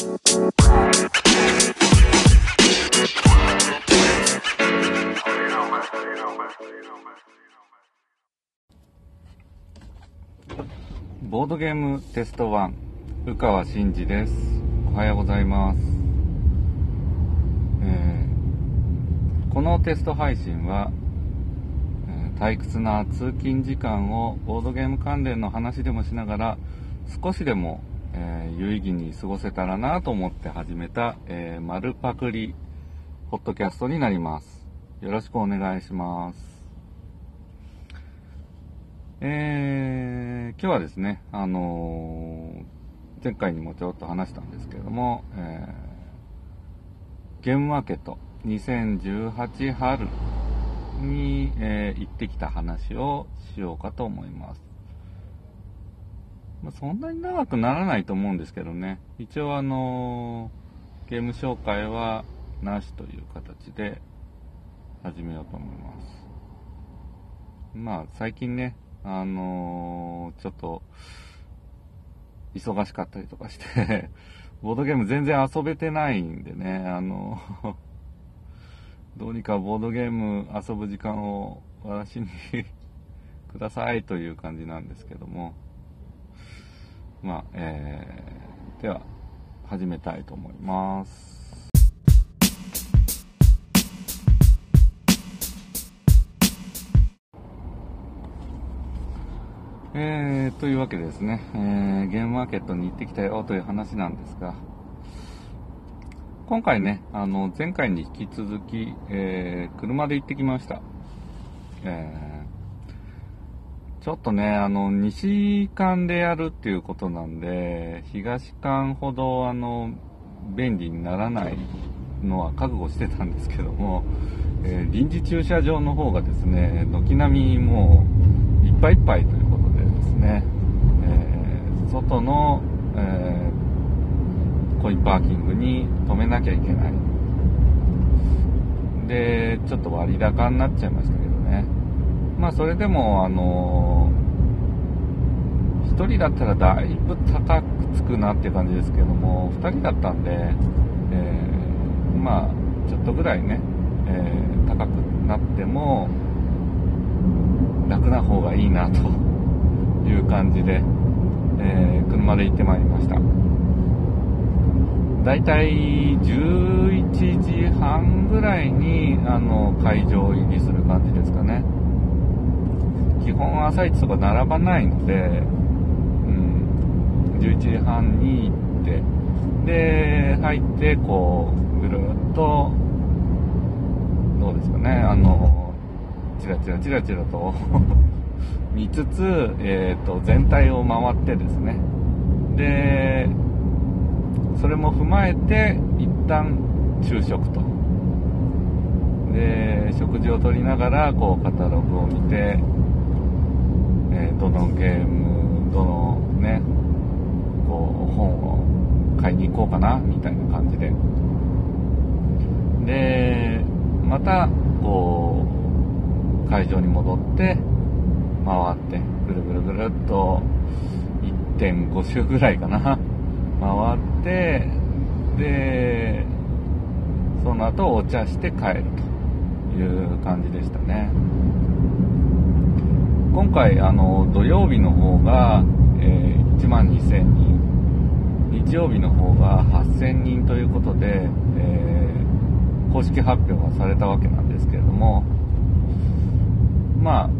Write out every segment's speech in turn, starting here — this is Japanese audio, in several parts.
ボードゲームテスト1宇川真嗣です。おはようございます、えーこのテスト配信は、えー退屈な通勤時間をボードゲーム関連の話でもしながら少しでも、えー有意義に過ごせたらなと思って始めた、えー丸パクリポッドキャストになりますよろしくお願いしますえー今日はですね、あのー前回にもちょっと話したんですけれども、えーゲームマーケット2018春に、えー行ってきた話をしようかと思います。まあ、そんなに長くならないと思うんですけどね、一応あのゲーム紹介はなしという形で始めようと思います。まあ、最近ね、あのーちょっと、忙しかったりとかして、ボードゲーム全然遊べてないんでね、あの、どうにかボードゲーム遊ぶ時間を私に くださいという感じなんですけども、まあ、えー、では、始めたいと思います。えー、というわけでですね、えーゲームマーケットに行ってきたよという話なんですが、今回ね、あの、前回に引き続き、えー車で行ってきました。えーちょっとね、あの、西間でやるっていうことなんで、東間ほど、あの、便利にならないのは覚悟してたんですけども、えー臨時駐車場の方がですね、軒並みもう、いっぱいいっぱいということでですね、えー外の、えーコインパーキングに止めなきゃいけない。で、ちょっと割高になっちゃいましたけどね。まあ、それでも、あの、1人だったらだいぶ高くつくなって感じですけども、2人だったんで、えーまあ、ちょっとぐらいね、えー高くなっても、楽な方がいいなという感じで、えー車で行ってまいりました。だいたい11時半ぐらいにあの会場入りする感じですかね。基本朝市とか並ばないので、うん、11時半に行って、で、入って、こう、ぐるっと、どうですかね、あの、チラチラチラチラと 見つつ、えっ、と、全体を回ってですね、で、それも踏まえて、一旦昼食と。で、食事をとりながら、こう、カタログを見て、えーどのゲーム、どのね、こう、本を買いに行こうかな、みたいな感じで。で、また、こう、会場に戻って、回って、ぐるぐるぐるっと、1.5周ぐらいかな、回って、で、その後お茶して帰るという感じでしたね。今回、あの、土曜日の方が、えー1万2000人、日曜日の方が8000人ということで、えー公式発表がされたわけなんですけれども、まあ、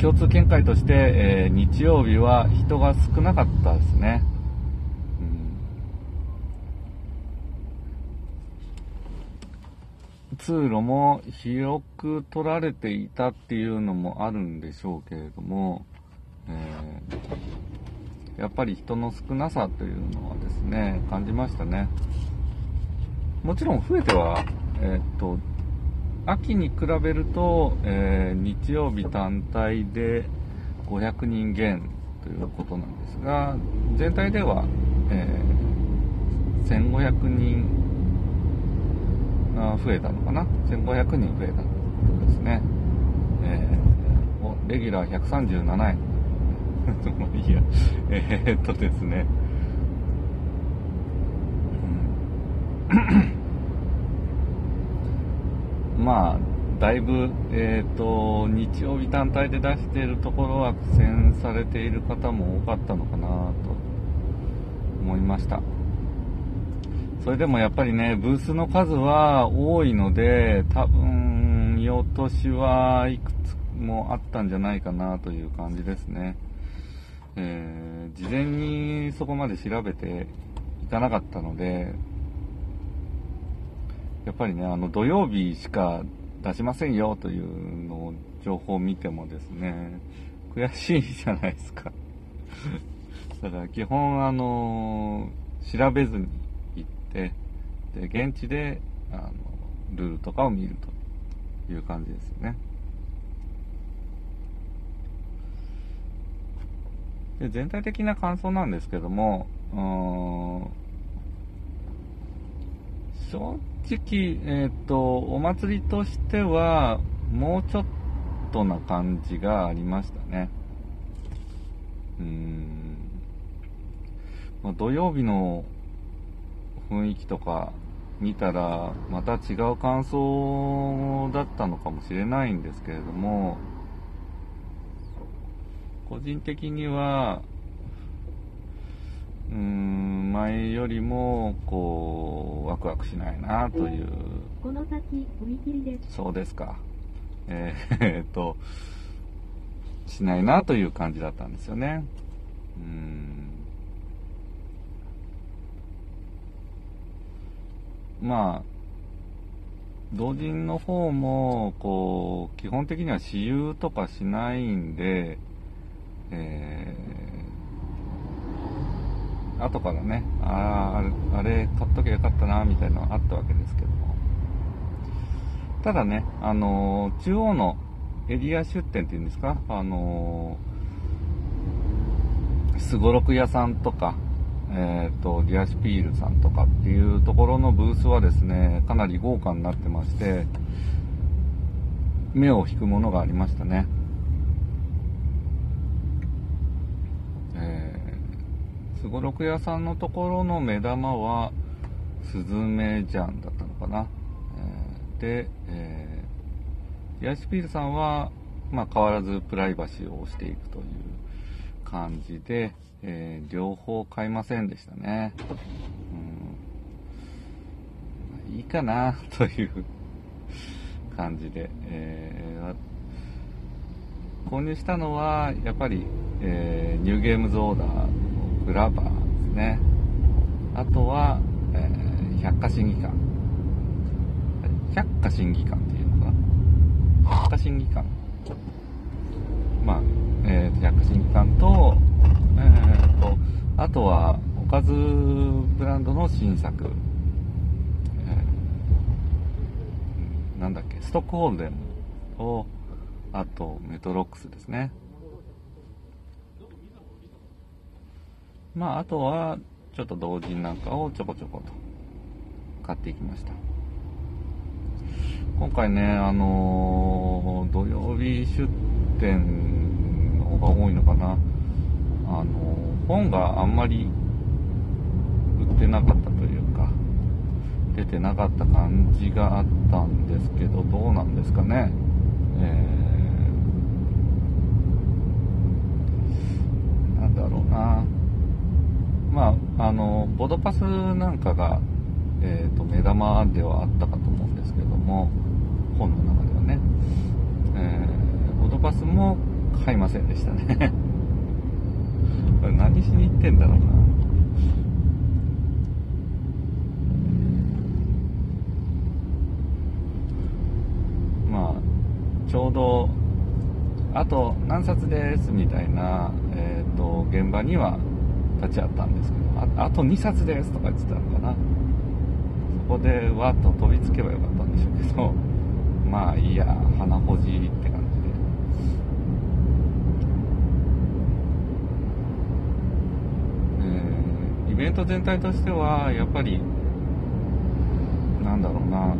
共通見解として、えー日曜日は人が少なかったですね。うん通路も広く取られていたっていうのもあるんでしょうけれども、えーやっぱり人の少なさというのはですね、感じましたね。もちろん増えては、えーっと、秋に比べると、えー日曜日単体で500人減ということなんですが、全体では、えー1500人あ増えたのかな ?1500 人増えたということですね。えーおレギュラー137円。まあいいや。えーっとですね。まあだいぶ、えーと、日曜日単体で出しているところは苦戦されている方も多かったのかなと思いましたそれでもやっぱりねブースの数は多いので多分見落としはいくつもあったんじゃないかなという感じですね、えー、事前にそこまで調べていかなかったのでやっぱりねあの土曜日しか出しませんよというのを情報を見てもですね、悔しいじゃないですか。だから基本あの、調べずにて、で、現地で、あの、ルールとかを見るという感じですよね。で全体的な感想なんですけども、正直、えっ、ー、と、お祭りとしては、もうちょっとな感じがありましたね。うーん。まあ、土曜日の雰囲気とか見たら、また違う感想だったのかもしれないんですけれども、個人的には、うーん、前よりも、こう、ワクワクしないなという。この先、踏切です。そうですか。えー、えー、っと、しないなという感じだったんですよね。うん。まあ、同人の方も、こう、基本的には私有とかしないんで、えー後からね、ああ、あれ買っときゃよかったな、みたいなのがあったわけですけども。ただね、あのー、中央のエリア出店っていうんですか、あのすごろく屋さんとか、えっ、ー、と、リアシピールさんとかっていうところのブースはですね、かなり豪華になってまして、目を引くものがありましたね。えすごろく屋さんのところの目玉は、スズメジャンだったのかな。えー、で、えー、ヤシピールさんは、まあ、変わらずプライバシーをしていくという感じで、えー、両方買いませんでしたね。うん、いいかな、という感じで、えー、購入したのは、やっぱり、えー、ニューゲームズオーダーグラバーですね。あとは、えー、百科審議官。百科審議官っていうのかな百科審議官。まあ、えー、百科審議官と、えー、あとは、おかずブランドの新作。えー、なんだっけ、ストックホルデンと、あと、メトロックスですね。まあ、あとは、ちょっと同人なんかをちょこちょこと買っていきました。今回ね、あのー、土曜日出店の方が多いのかな。あのー、本があんまり売ってなかったというか、出てなかった感じがあったんですけど、どうなんですかね。えー、なんだろうな。まあ、あの、ボドパスなんかが、えっ、ー、と、目玉ではあったかと思うんですけども、本の中ではね、えー、ボドパスも買いませんでしたね。これ何しに行ってんだろうな。まあ、ちょうど、あと何冊ですみたいな、えっ、ー、と、現場には立ち会ったんですけど、ああと2冊ですとか言ってたのかな。そこでわっと飛びつけばよかったんでしょうけど、まあいいや、鼻ほじって感じで。えー、イベント全体としては、やっぱり、なんだろうな、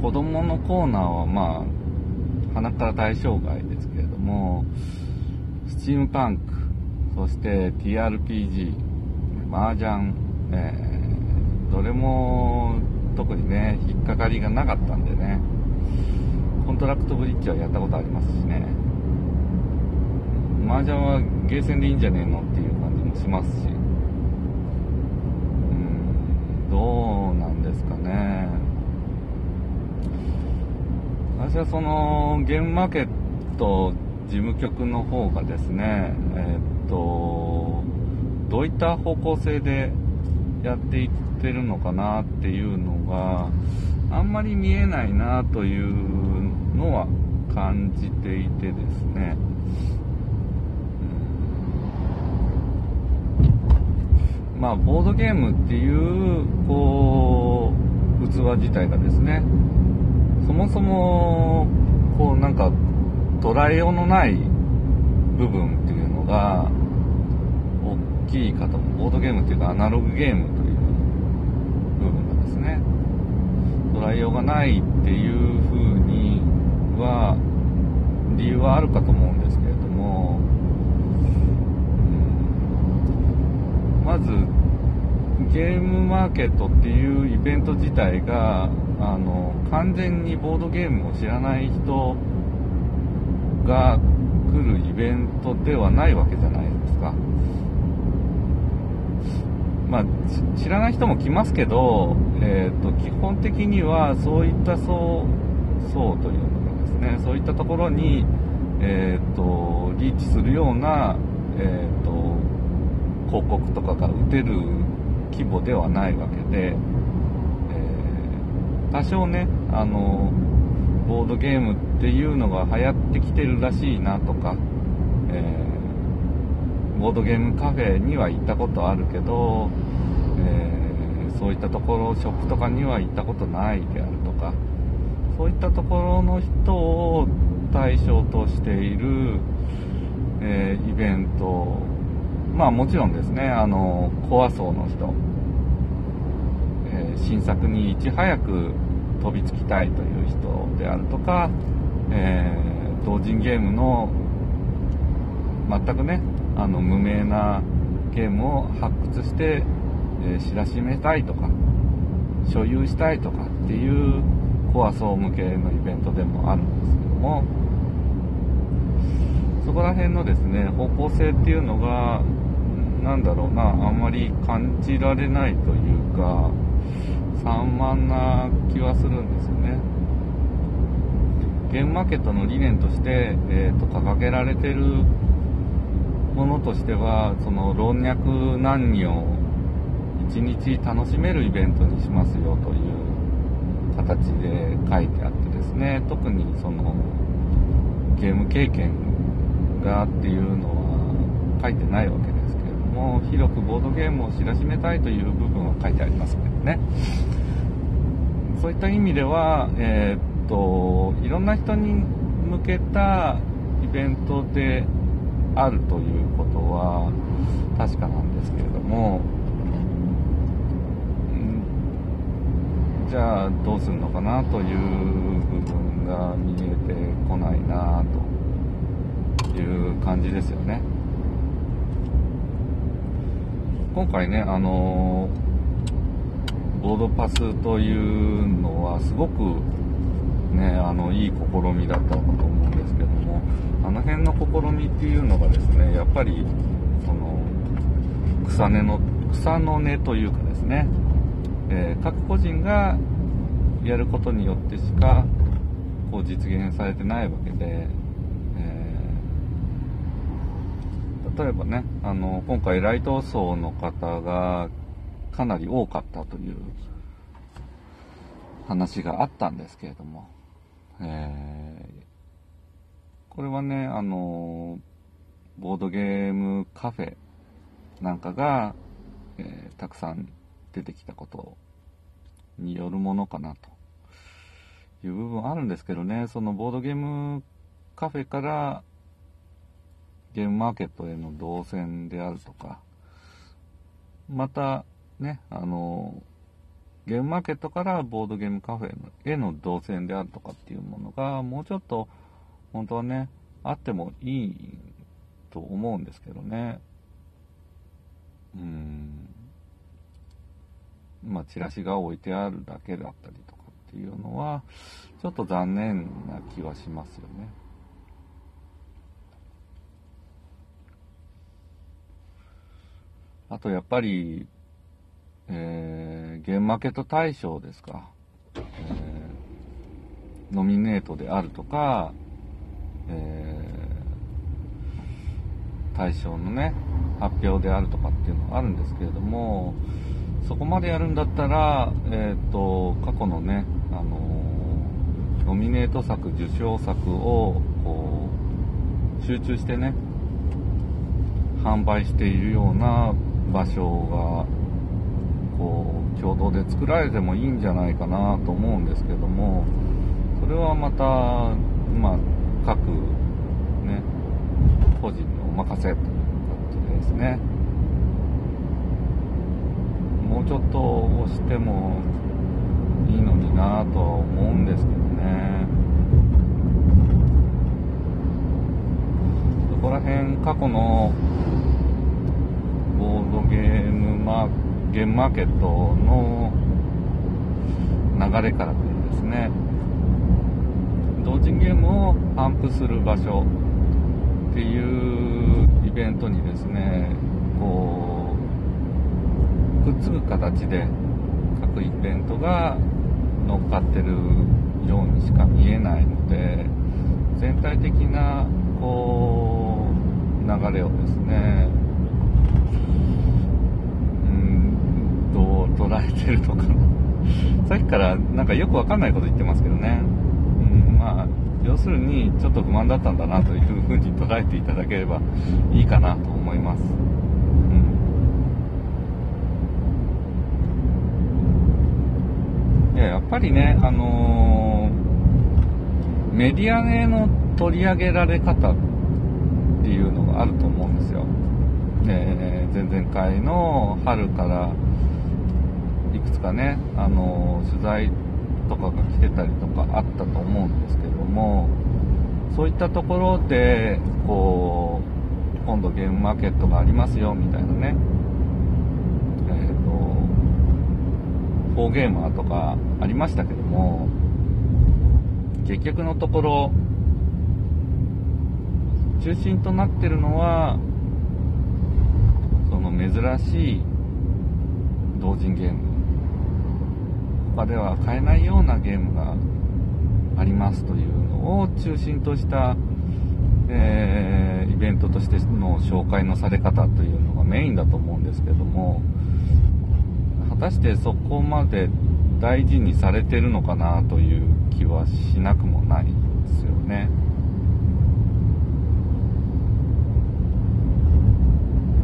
子供のコーナーはまあ、鼻から対象外ですけれども、スチームパンク、そして TRPG、麻雀、えー、どれも特にね引っかかりがなかったんでねコントラクトブリッジはやったことありますしね。麻雀はゲーセンでいいんじゃねえのっていう感じもしますし。どうなんですかね。私はそのゲームマーケット事務局の方がですねえ、っとどういった方向性でやっていってるのかなっていうのがあんまり見えないなというのは感じていてですね、うん、まあボードゲームっていうこう器自体がですねそもそもこうなんか捉えようのない部分っていうのが大きいかとボードゲームっていうかアナログゲームという部分がですね捉えようがないっていうふうには理由はあるかと思うんですけれども、うん、まずゲームマーケットっていうイベント自体があの完全にボードゲームを知らない人が来るイベントではないわけじゃないですか。まあ、知らない人も来ますけど、えーと、基本的にはそういった層層というのがですねそういったところに、えーと、リーチするような、えーと、広告とかが打てる規模ではないわけで、えー、多少ねあのボードゲームっていうのが流行ってきてるらしいなとか、えー、ボードゲームカフェには行ったことあるけど、えー、そういったところショップとかには行ったことないであるとかそういったところの人を対象としている、えー、イベントまあもちろんですねあのコア層の人、え新作にいち早く飛びつきたいという人であるとか、えー、同人ゲームの全くねあの無名なゲームを発掘して、えー、知らしめたいとか所有したいとかっていうコア層向けのイベントでもあるんですけどもそこら辺のですね方向性っていうのがなんだろうなあんまり感じられないというか散漫な気はするんですよね。ゲームマーケットの理念として、えーと、掲げられてるものとしてはその老若男女一日楽しめるイベントにしますよという形で書いてあってですね特にそのゲーム経験がっていうのは書いてないわけですも広くボードゲームを知らしめたいという部分は書いてありますけどね。そういった意味では、えー、っといろんな人に向けたイベントであるということは確かなんですけれども、じゃあどうするのかなという部分が見えてこないなという感じですよね。今回ね、あのボードパスというのはすごくね、あの、いい試みだったかと思うんですけども、あの辺の試みっていうのがですね、やっぱり、その、草根の、草の根というかですね、えー、各個人がやることによってしか、こう実現されてないわけで、えー、例えばね、あの、今回ライト層の方がかなり多かったという話があったんですけれども、えー、これはね、あの、ボードゲームカフェなんかが、えー、たくさん出てきたことによるものかなという部分あるんですけどね、そのボードゲームカフェからゲームマーケットへの動線であるとか、また、ね、あの、ゲームマーケットからボードゲームカフェへの動線であるとかっていうものが、もうちょっと、本当はね、あってもいいと思うんですけどね。うん。まあ、チラシが置いてあるだけだったりとかっていうのは、ちょっと残念な気はしますよね。あとやっぱり、えー、ゲームマーケット大賞ですか。えー、ノミネートであるとか、えー、大賞のね、発表であるとかっていうのがあるんですけれども、そこまでやるんだったら、えっ、ー、と、過去のね、あのー、ノミネート作、受賞作を、こう、集中してね、販売しているような場所が、こう、共同で作られてもいいんじゃないかなと思うんですけども、それはまた、まあ、各、ね、個人にお任せという感じですね。もうちょっと押してもいいのになとは思うんですけどねそこら辺過去のマゲームマーケットの流れからくるですね。同人ゲームを頒布する場所っていうイベントにですねこうくっつく形で各イベントが乗っかってるようにしか見えないので全体的なこう流れをですね捉えてるのか さっきからなんかよくわかんないこと言ってますけどね、うん、まあ要するにちょっと不満だったんだなというふうに捉えていただければいいかなと思います。うんいや、やっぱりね、あのー、メディアへの取り上げられ方っていうのがあると思うんですよ。えー、前々回の春からくつかね、あの、取材とかが来てたりとかあったと思うんですけども、そういったところで、こう、今度ゲームマーケットがありますよ、みたいなね、フォーゲーマーとかありましたけども、結局のところ、中心となってるのは、その珍しい同人ゲーム。他では買えないようなゲームがありますというのを中心とした、えー、イベントとしての紹介のされ方というのがメインだと思うんですけども、果たしてそこまで大事にされてるのかなという気はしなくもないですよね。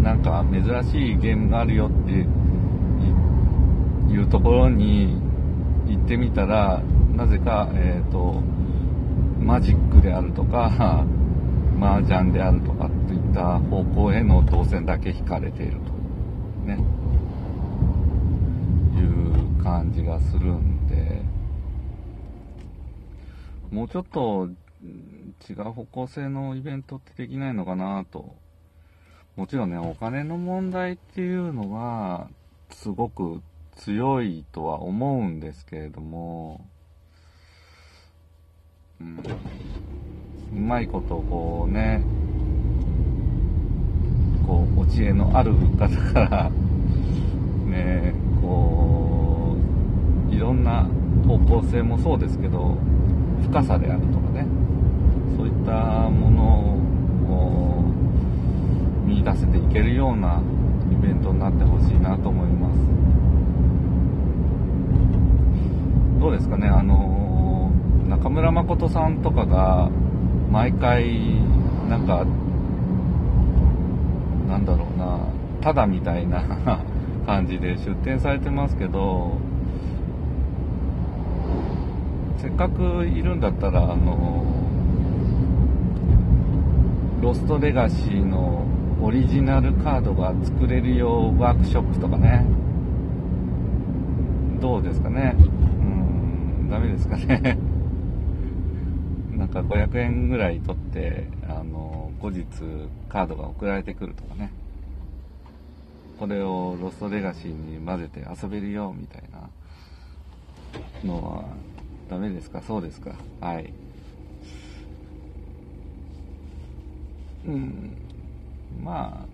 なんか珍しいゲームがあるよっていうところに行ってみたら、なぜか、え、ー、と、マジックであるとか、麻雀であるとかといった方向への動線だけ引かれていると。ね。感じがするんで、もうちょっと違う方向性のイベントってできないのかなと。もちろんね、お金の問題っていうのは、すごく強いとは思うんですけれども、うん、うまいことこうね、こう、お知恵のある方から、ね、こう、いろんな方向性もそうですけど深さであるとかねそういったものを見出せていけるようなイベントになってほしいなと思います。どうですかねあの中村誠さんとかが毎回なんかなんだろうなただみたいな 感じで出展されてますけどせっかくいるんだったら、あの、ロストレガシーのオリジナルカードが作れるようワークショップとかね。どうですかね？うん、ダメですかね。なんか500円ぐらい取って、あの、後日カードが送られてくるとかね。これをロストレガシーに混ぜて遊べるよみたいなのはダメですか？そうですか？はいうんまあ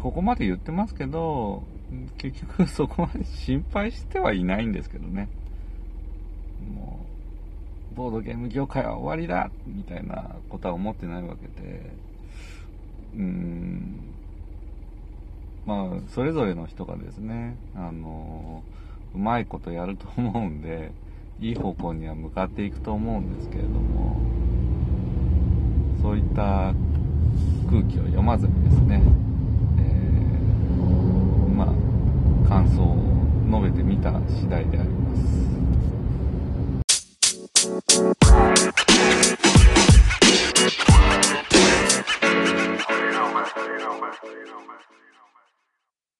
ここまで言ってますけど結局そこまで心配してはいないんですけどね。もうボードゲーム業界は終わりだみたいなことは思ってないわけで。うーん。まあそれぞれの人がですねあのうまいことやると思うんでいい方向には向かっていくと思うんですけれどもそういった空気を読まずにですね、感想を述べてみた次第であります。